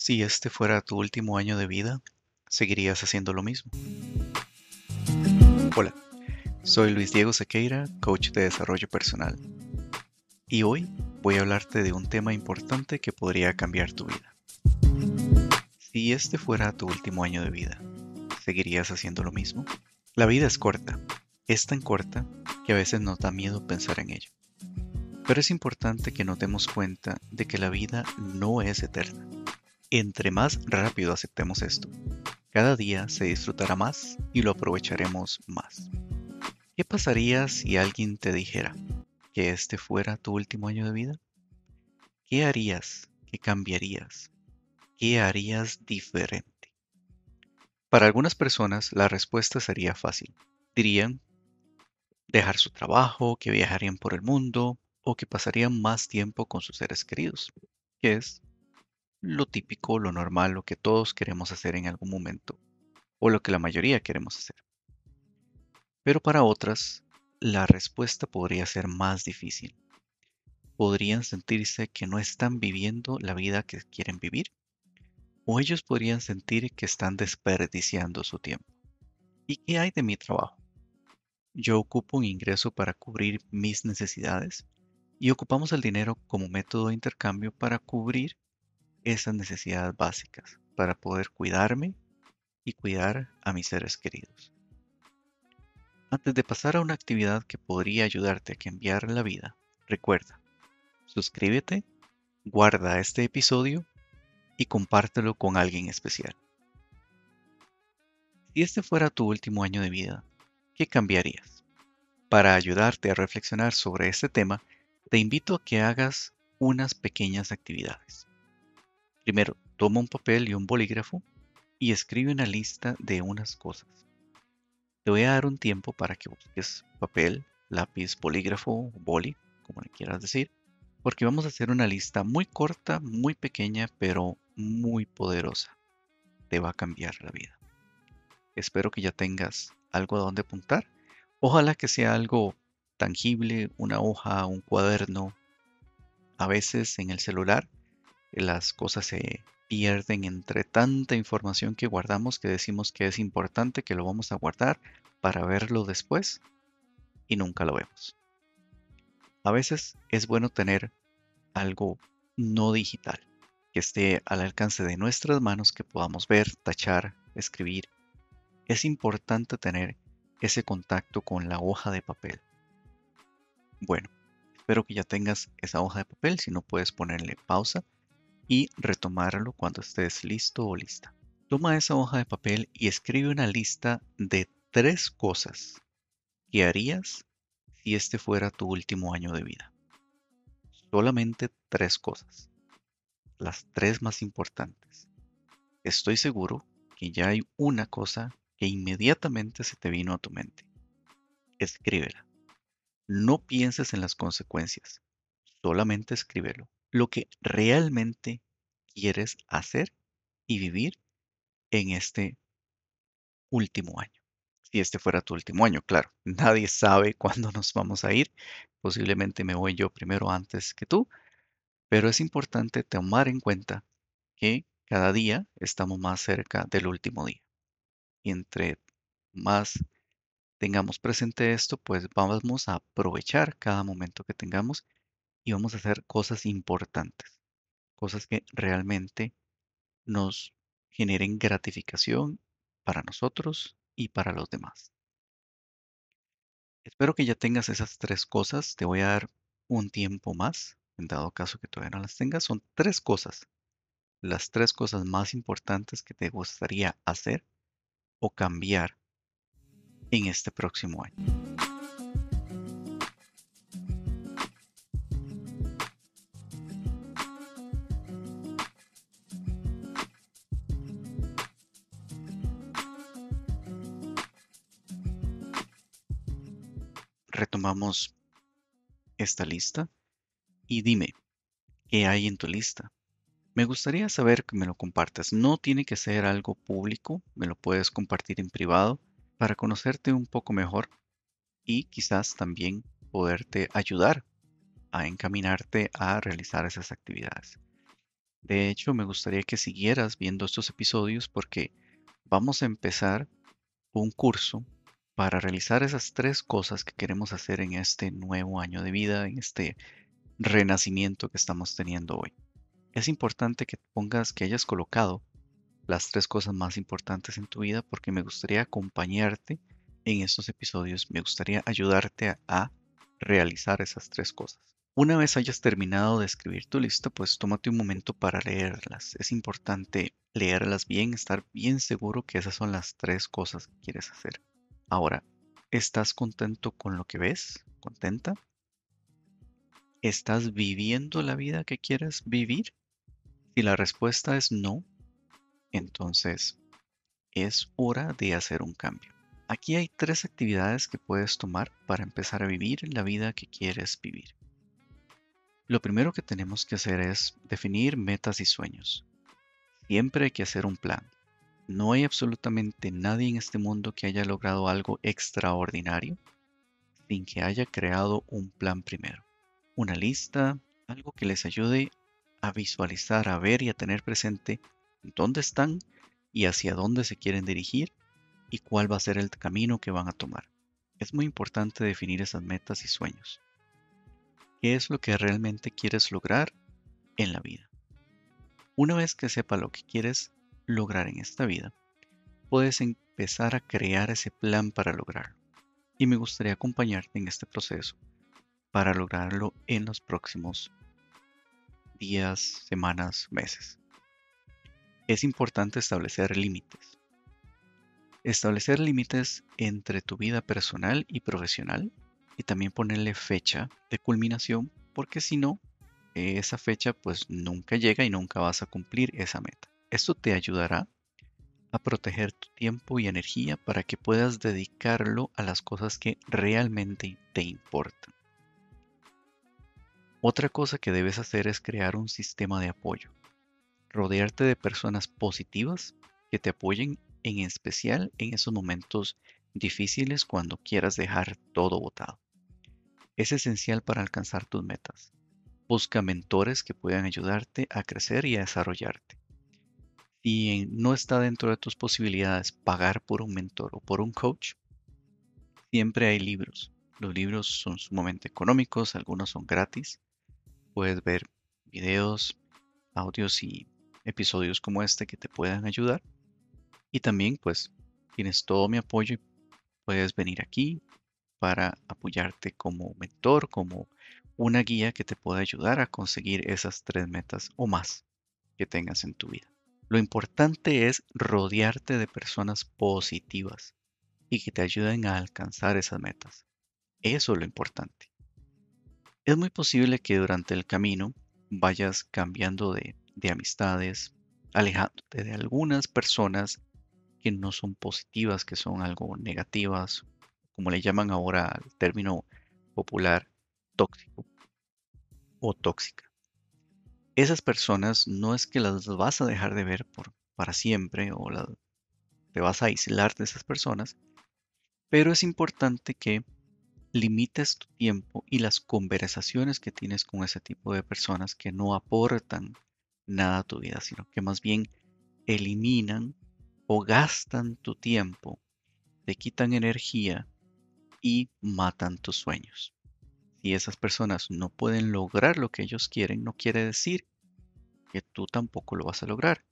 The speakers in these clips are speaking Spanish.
Si este fuera tu último año de vida, ¿seguirías haciendo lo mismo? Hola, soy Luis Diego Sequeira, coach de desarrollo personal. Y hoy voy a hablarte de un tema importante que podría cambiar tu vida. Si este fuera tu último año de vida, ¿seguirías haciendo lo mismo? La vida es corta, es tan corta que a veces nos da miedo pensar en ello. Pero es importante que nos demos cuenta de que la vida no es eterna. Entre más rápido aceptemos esto, cada día se disfrutará más y lo aprovecharemos más. ¿Qué pasaría si alguien te dijera que este fuera tu último año de vida? ¿Qué harías? ¿Qué cambiarías? ¿Qué harías diferente? Para algunas personas la respuesta sería fácil. Dirían dejar su trabajo, que viajarían por el mundo, o que pasarían más tiempo con sus seres queridos, que es lo típico, lo normal, lo que todos queremos hacer en algún momento, o lo que la mayoría queremos hacer. Pero para otras, la respuesta podría ser más difícil. Podrían sentirse que no están viviendo la vida que quieren vivir, o ellos podrían sentir que están desperdiciando su tiempo. ¿Y qué hay de mi trabajo? Yo ocupo un ingreso para cubrir mis necesidades y ocupamos el dinero como método de intercambio para cubrir esas necesidades básicas, para poder cuidarme y cuidar a mis seres queridos. Antes de pasar a una actividad que podría ayudarte a cambiar la vida, recuerda, suscríbete, guarda este episodio y compártelo con alguien especial. Si este fuera tu último año de vida, ¿qué cambiarías? Para ayudarte a reflexionar sobre este tema, te invito a que hagas unas pequeñas actividades. Primero, toma un papel y un bolígrafo y escribe una lista de unas cosas. Te voy a dar un tiempo para que busques papel, lápiz, bolígrafo, boli, como le quieras decir, porque vamos a hacer una lista muy corta, muy pequeña, pero muy poderosa. Te va a cambiar la vida. Espero que ya tengas algo a donde apuntar. Ojalá que sea algo tangible, una hoja, un cuaderno. A veces en el celular las cosas se pierden entre tanta información que guardamos que decimos que es importante que lo vamos a guardar para verlo después y nunca lo vemos. A veces es bueno tener algo no digital, que esté al alcance de nuestras manos, que podamos ver, tachar, escribir. Es importante tener ese contacto con la hoja de papel. Bueno, espero que ya tengas esa hoja de papel, si no puedes ponerle pausa y retomarlo cuando estés listo o lista. Toma esa hoja de papel y escribe una lista de tres cosas que harías si este fuera tu último año de vida. Solamente tres cosas. Las tres más importantes. Estoy seguro que ya hay una cosa que inmediatamente se te vino a tu mente. Escríbela. No pienses en las consecuencias, solamente escríbelo. Lo que realmente quieres hacer y vivir en este último año. Si este fuera tu último año, claro, nadie sabe cuándo nos vamos a ir. Posiblemente me voy yo primero antes que tú, pero es importante tomar en cuenta que cada día estamos más cerca del último día. Y entre más tengamos presente esto, pues vamos a aprovechar cada momento que tengamos y vamos a hacer cosas importantes, cosas que realmente nos generen gratificación para nosotros y para los demás. Espero que ya tengas esas tres cosas. Te voy a dar un tiempo más, en dado caso que todavía no las tengas. Son tres cosas. Las tres cosas más importantes que te gustaría hacer o cambiar en este próximo año. Retomamos esta lista y dime, ¿qué hay en tu lista? Me gustaría saber que me lo compartas. No tiene que ser algo público, me lo puedes compartir en privado para conocerte un poco mejor y quizás también poderte ayudar a encaminarte a realizar esas actividades. De hecho, me gustaría que siguieras viendo estos episodios porque vamos a empezar un curso para realizar esas tres cosas que queremos hacer en este nuevo año de vida, en este renacimiento que estamos teniendo hoy. Es importante que pongas, que hayas colocado las tres cosas más importantes en tu vida porque me gustaría acompañarte en estos episodios, me gustaría ayudarte a, realizar esas tres cosas. Una vez hayas terminado de escribir tu lista, pues tómate un momento para leerlas. Es importante leerlas bien, estar bien seguro que esas son las tres cosas que quieres hacer. Ahora, ¿estás contento con lo que ves? ¿Contenta? ¿Estás viviendo la vida que quieres vivir? Si la respuesta es no, entonces es hora de hacer un cambio. Aquí hay tres actividades que puedes tomar para empezar a vivir la vida que quieres vivir. Lo primero que tenemos que hacer es definir metas y sueños. Siempre hay que hacer un plan. No hay absolutamente nadie en este mundo que haya logrado algo extraordinario sin que haya creado un plan primero una lista, algo que les ayude a visualizar, a ver y a tener presente dónde están y hacia dónde se quieren dirigir y cuál va a ser el camino que van a tomar. Es muy importante definir esas metas y sueños. ¿Qué es lo que realmente quieres lograr en la vida? Una vez que sepa lo que quieres lograr en esta vida, puedes empezar a crear ese plan para lograrlo. Y me gustaría acompañarte en este proceso para lograrlo en los próximos días, semanas, meses. Es importante establecer límites. Establecer límites entre tu vida personal y profesional y también ponerle fecha de culminación porque si no, esa fecha pues nunca llega y nunca vas a cumplir esa meta. Esto te ayudará a proteger tu tiempo y energía para que puedas dedicarlo a las cosas que realmente te importan. Otra cosa que debes hacer es crear un sistema de apoyo. Rodearte de personas positivas que te apoyen en especial en esos momentos difíciles cuando quieras dejar todo botado. Es esencial para alcanzar tus metas. Busca mentores que puedan ayudarte a crecer y a desarrollarte. Si no está dentro de tus posibilidades pagar por un mentor o por un coach, siempre hay libros. Los libros son sumamente económicos, algunos son gratis puedes ver videos, audios y episodios como este que te puedan ayudar. Y también pues tienes todo mi apoyo y puedes venir aquí para apoyarte como mentor, como una guía que te pueda ayudar a conseguir esas tres metas o más que tengas en tu vida. Lo importante es rodearte de personas positivas y que te ayuden a alcanzar esas metas. Eso es lo importante. Es muy posible que durante el camino vayas cambiando de, amistades, alejándote de algunas personas que no son positivas, que son algo negativas, como le llaman ahora al término popular, tóxico o tóxica. Esas personas no es que las vas a dejar de ver por, para siempre o te vas a aislar de esas personas, pero es importante que limites tu tiempo y las conversaciones que tienes con ese tipo de personas que no aportan nada a tu vida, sino que más bien eliminan o gastan tu tiempo, te quitan energía y matan tus sueños. Si esas personas no pueden lograr lo que ellos quieren, no quiere decir que tú tampoco lo vas a lograr.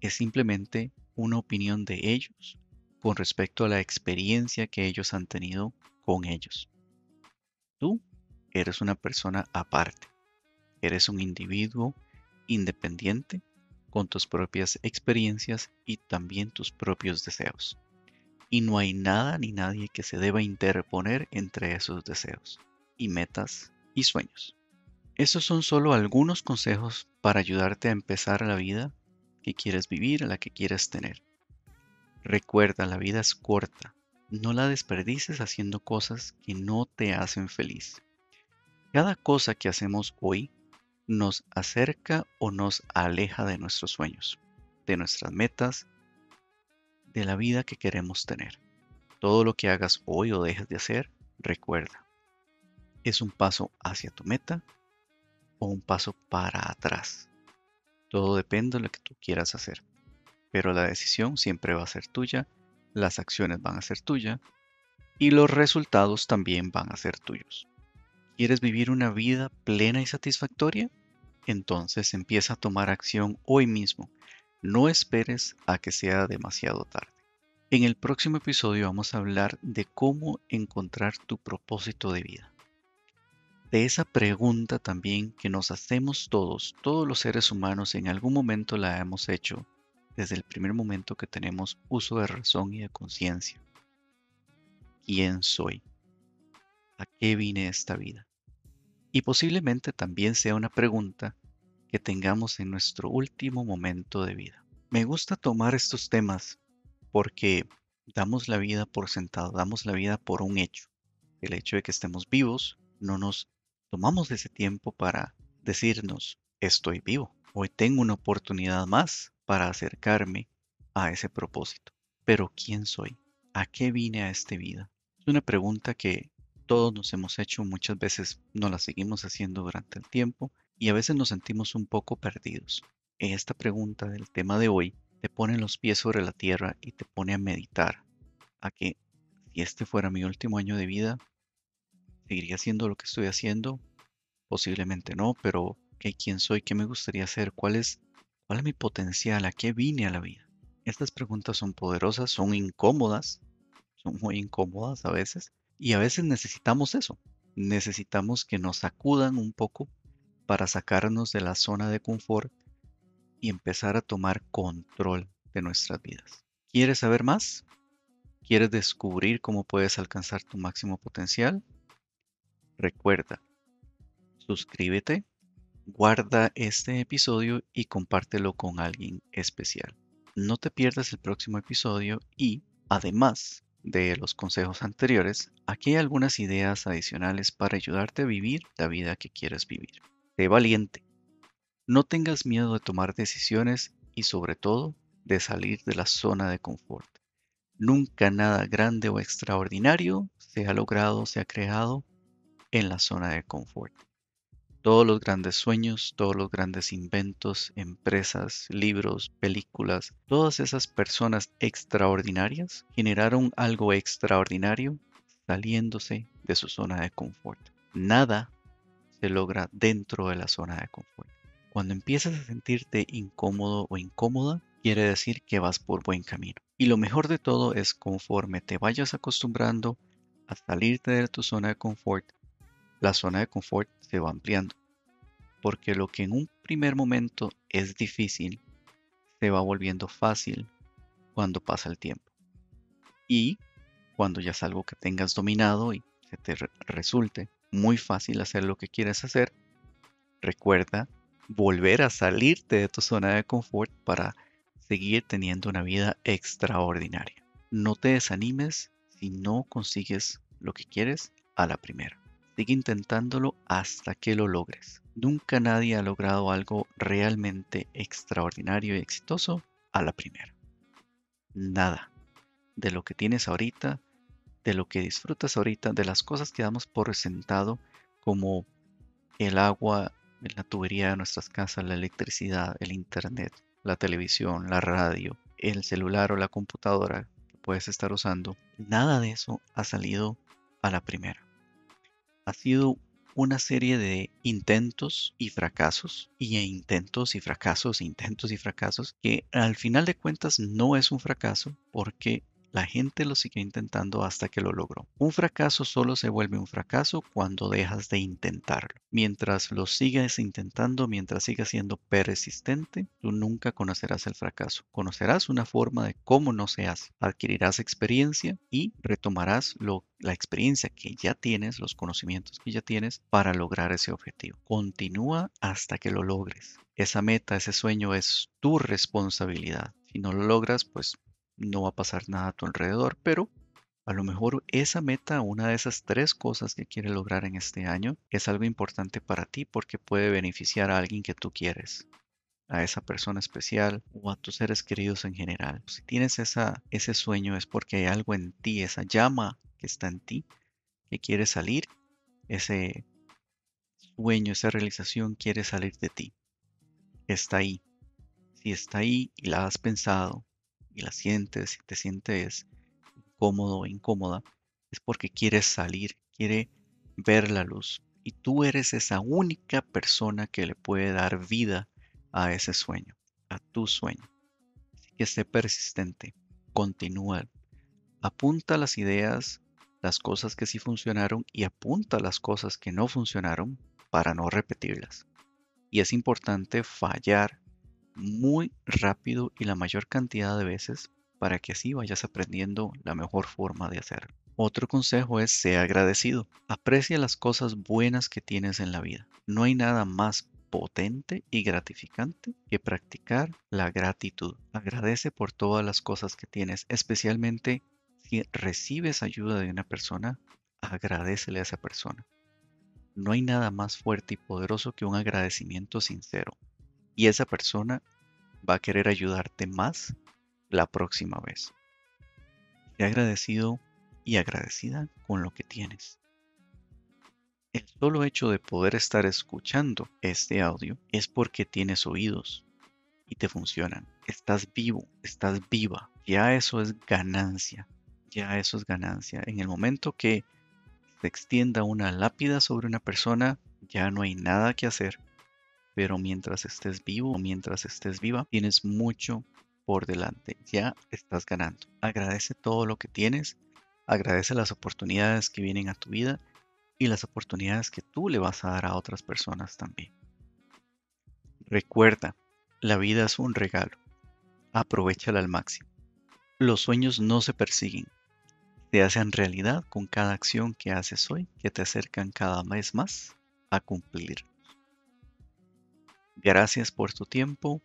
Es simplemente una opinión de ellos con respecto a la experiencia que ellos han tenido con ellos. Tú eres una persona aparte. Eres un individuo independiente con tus propias experiencias y también tus propios deseos. Y no hay nada ni nadie que se deba interponer entre esos deseos y metas y sueños. Esos son solo algunos consejos para ayudarte a empezar la vida que quieres vivir, la que quieres tener. Recuerda, la vida es corta no la desperdices haciendo cosas que no te hacen feliz. Cada cosa que hacemos hoy nos acerca o nos aleja de nuestros sueños, de nuestras metas, de la vida que queremos tener. Todo lo que hagas hoy o dejes de hacer, recuerda, es un paso hacia tu meta o un paso para atrás. Todo depende de lo que tú quieras hacer. Pero la decisión siempre va a ser tuya, las acciones van a ser tuyas y los resultados también van a ser tuyos. ¿Quieres vivir una vida plena y satisfactoria? Entonces empieza a tomar acción hoy mismo. No esperes a que sea demasiado tarde. En el próximo episodio vamos a hablar de cómo encontrar tu propósito de vida. De esa pregunta también que nos hacemos todos, todos los seres humanos en algún momento la hemos hecho desde el primer momento que tenemos uso de razón y de conciencia. ¿Quién soy? ¿A qué vine esta vida? Y posiblemente también sea una pregunta que tengamos en nuestro último momento de vida. Me gusta tomar estos temas porque damos la vida por sentado, damos la vida por un hecho. El hecho de que estemos vivos, no nos tomamos ese tiempo para decirnos, estoy vivo, hoy tengo una oportunidad más para acercarme a ese propósito. Pero ¿quién soy? ¿A qué vine a esta vida? Es una pregunta que todos nos hemos hecho, muchas veces no la seguimos haciendo durante el tiempo y a veces nos sentimos un poco perdidos. Esta pregunta del tema de hoy te pone los pies sobre la tierra y te pone a meditar a que si este fuera mi último año de vida, ¿seguiría haciendo lo que estoy haciendo? Posiblemente no, pero ¿qué, ¿quién soy? ¿Qué me gustaría hacer? ¿Cuál es, ¿Cuál es mi potencial? ¿A qué vine a la vida? Estas preguntas son poderosas, son incómodas, son muy incómodas a veces, y a veces necesitamos eso. Necesitamos que nos sacudan un poco para sacarnos de la zona de confort y empezar a tomar control de nuestras vidas. ¿Quieres saber más? ¿Quieres descubrir cómo puedes alcanzar tu máximo potencial? Recuerda, suscríbete, guarda este episodio y compártelo con alguien especial. No te pierdas el próximo episodio y, además de los consejos anteriores, aquí hay algunas ideas adicionales para ayudarte a vivir la vida que quieres vivir. Sé valiente. No tengas miedo de tomar decisiones y sobre todo de salir de la zona de confort. Nunca nada grande o extraordinario se ha logrado, se ha creado en la zona de confort. Todos los grandes sueños, todos los grandes inventos, empresas, libros, películas, todas esas personas extraordinarias generaron algo extraordinario saliéndose de su zona de confort. Nada se logra dentro de la zona de confort. Cuando empiezas a sentirte incómodo o incómoda, quiere decir que vas por buen camino. Y lo mejor de todo es conforme te vayas acostumbrando a salirte de tu zona de confort, la zona de confort se va ampliando. Porque lo que en un primer momento es difícil, se va volviendo fácil cuando pasa el tiempo. Y cuando ya es algo que tengas dominado y se te resulte muy fácil hacer lo que quieres hacer, recuerda volver a salirte de tu zona de confort para seguir teniendo una vida extraordinaria. No te desanimes si no consigues lo que quieres a la primera. Sigue intentándolo hasta que lo logres. Nunca nadie ha logrado algo realmente extraordinario y exitoso a la primera. Nada de lo que tienes ahorita, de lo que disfrutas ahorita, de las cosas que damos por sentado, como el agua en la tubería de nuestras casas, la electricidad, el internet, la televisión, la radio, el celular o la computadora que puedes estar usando, nada de eso ha salido a la primera ha sido una serie de intentos y fracasos, y intentos y fracasos, intentos y fracasos, que al final de cuentas no es un fracaso porque la gente lo sigue intentando hasta que lo logró. Un fracaso solo se vuelve un fracaso cuando dejas de intentarlo. Mientras lo sigas intentando, mientras sigas siendo persistente, tú nunca conocerás el fracaso. Conocerás una forma de cómo no se hace. Adquirirás experiencia y retomarás la experiencia que ya tienes, los conocimientos que ya tienes para lograr ese objetivo. Continúa hasta que lo logres. Esa meta, ese sueño es tu responsabilidad. Si no lo logras, pues no va a pasar nada a tu alrededor, pero a lo mejor esa meta, una de esas tres cosas que quieres lograr en este año, es algo importante para ti porque puede beneficiar a alguien que tú quieres, a esa persona especial o a tus seres queridos en general. Si tienes esa, ese sueño es porque hay algo en ti, esa llama que está en ti, que quiere salir, ese sueño, esa realización quiere salir de ti. Está ahí Si está ahí y la has pensado y la sientes y te sientes incómodo o incómoda, es porque quieres salir, quiere ver la luz. Y tú eres esa única persona que le puede dar vida a ese sueño, a tu sueño. Así que sé persistente, continúa, apunta las ideas, las cosas que sí funcionaron y apunta las cosas que no funcionaron para no repetirlas. Y es importante fallar muy rápido y la mayor cantidad de veces para que así vayas aprendiendo la mejor forma de hacerlo. Otro consejo es ser agradecido. Aprecia las cosas buenas que tienes en la vida. No hay nada más potente y gratificante que practicar la gratitud. Agradece por todas las cosas que tienes, especialmente si recibes ayuda de una persona, agradecele a esa persona. No hay nada más fuerte y poderoso que un agradecimiento sincero. Y esa persona va a querer ayudarte más la próxima vez. Sé agradecido y agradecida con lo que tienes. El solo hecho de poder estar escuchando este audio es porque tienes oídos y te funcionan. Estás vivo, estás viva. Ya eso es ganancia. Ya eso es ganancia. En el momento que se extienda una lápida sobre una persona, ya no hay nada que hacer. Pero mientras estés vivo o mientras estés viva, tienes mucho por delante. Ya estás ganando. Agradece todo lo que tienes. Agradece las oportunidades que vienen a tu vida y las oportunidades que tú le vas a dar a otras personas también. Recuerda, la vida es un regalo. Aprovechala al máximo. Los sueños no se persiguen, se hacen realidad con cada acción que haces hoy que te acercan cada vez más a cumplir. Gracias por tu tiempo,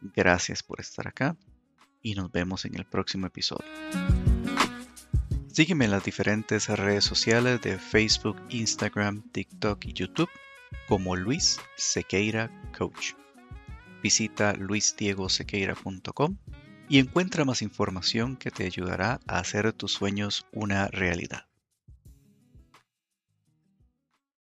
gracias por estar acá y nos vemos en el próximo episodio. Sígueme en las diferentes redes sociales de Facebook, Instagram, TikTok y YouTube como Luis Sequeira Coach. Visita luisdiegosequeira.com y encuentra más información que te ayudará a hacer tus sueños una realidad.